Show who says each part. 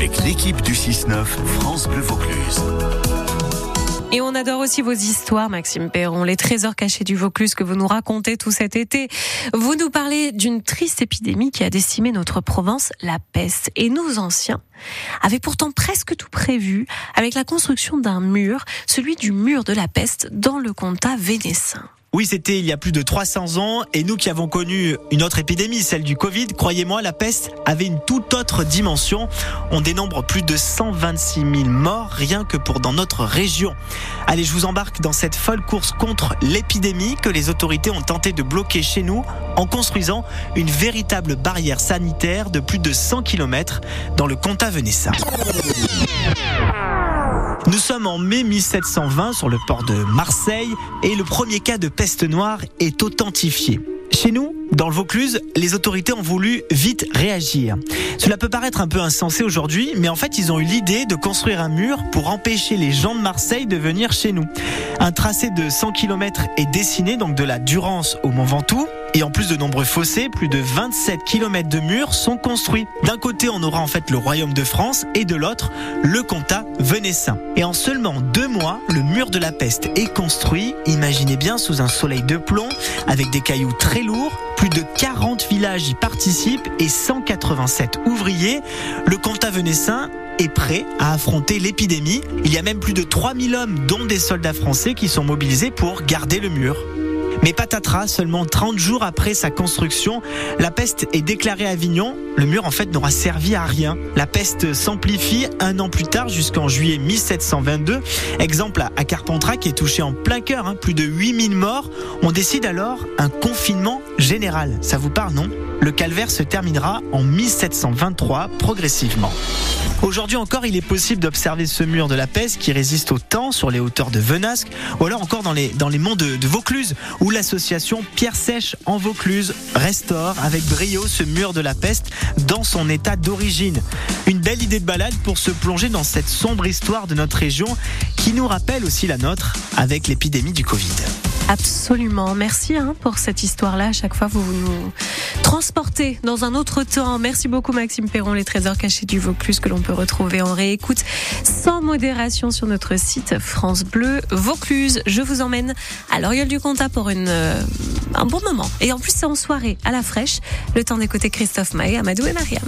Speaker 1: avec l'équipe du 6-9 France Bleu Vaucluse.
Speaker 2: Et on adore aussi vos histoires, Maxime Perron, les trésors cachés du Vaucluse que vous nous racontez tout cet été. Vous nous parlez d'une triste épidémie qui a décimé notre Provence, la peste. Et nous, anciens, avaient pourtant presque tout prévu avec la construction d'un mur, celui du mur de la peste dans le comtat vénessin.
Speaker 3: Oui, c'était il y a plus de 300 ans et nous qui avons connu une autre épidémie, celle du Covid, croyez-moi, la peste avait une toute autre dimension. On dénombre plus de 126 000 morts rien que pour dans notre région. Allez, je vous embarque dans cette folle course contre l'épidémie que les autorités ont tenté de bloquer chez nous en construisant une véritable barrière sanitaire de plus de 100 km dans le comtat venessin. Nous sommes en mai 1720 sur le port de Marseille et le premier cas de peste noire est authentifié. Chez nous, dans le Vaucluse, les autorités ont voulu vite réagir. Cela peut paraître un peu insensé aujourd'hui, mais en fait, ils ont eu l'idée de construire un mur pour empêcher les gens de Marseille de venir chez nous. Un tracé de 100 km est dessiné, donc de la Durance au Mont Ventoux. Et en plus de nombreux fossés, plus de 27 km de murs sont construits. D'un côté, on aura en fait le royaume de France et de l'autre, le comtat venessin. Et en seulement deux mois, le mur de la peste est construit, imaginez bien, sous un soleil de plomb, avec des cailloux très lourds. Plus de 40 villages y participent et 187 ouvriers. Le comtat venessin est prêt à affronter l'épidémie. Il y a même plus de 3000 hommes, dont des soldats français, qui sont mobilisés pour garder le mur. Mais patatras, seulement 30 jours après sa construction, la peste est déclarée à Avignon. Le mur, en fait, n'aura servi à rien. La peste s'amplifie un an plus tard, jusqu'en juillet 1722. Exemple à Carpentras, qui est touché en plein cœur, hein, plus de 8000 morts. On décide alors un confinement général. Ça vous parle, non? Le calvaire se terminera en 1723, progressivement. Aujourd'hui encore, il est possible d'observer ce mur de la peste qui résiste au temps sur les hauteurs de Venasque, ou alors encore dans les, dans les monts de, Vaucluse, l'association Pierre Sèche en Vaucluse restaure avec brio ce mur de la peste dans son état d'origine. Une belle idée de balade pour se plonger dans cette sombre histoire de notre région qui nous rappelle aussi la nôtre avec l'épidémie du Covid.
Speaker 2: Absolument. Merci hein, pour cette histoire-là. À chaque fois, vous nous transportez dans un autre temps. Merci beaucoup, Maxime Perron, les trésors cachés du Vaucluse que l'on peut retrouver en réécoute sans modération sur notre site France Bleu Vaucluse. Je vous emmène à l'Oriole du Comtat pour euh, un bon moment. Et en plus, c'est en soirée, à la fraîche. Le temps d'écouter Christophe Maé, Amadou et Mariam.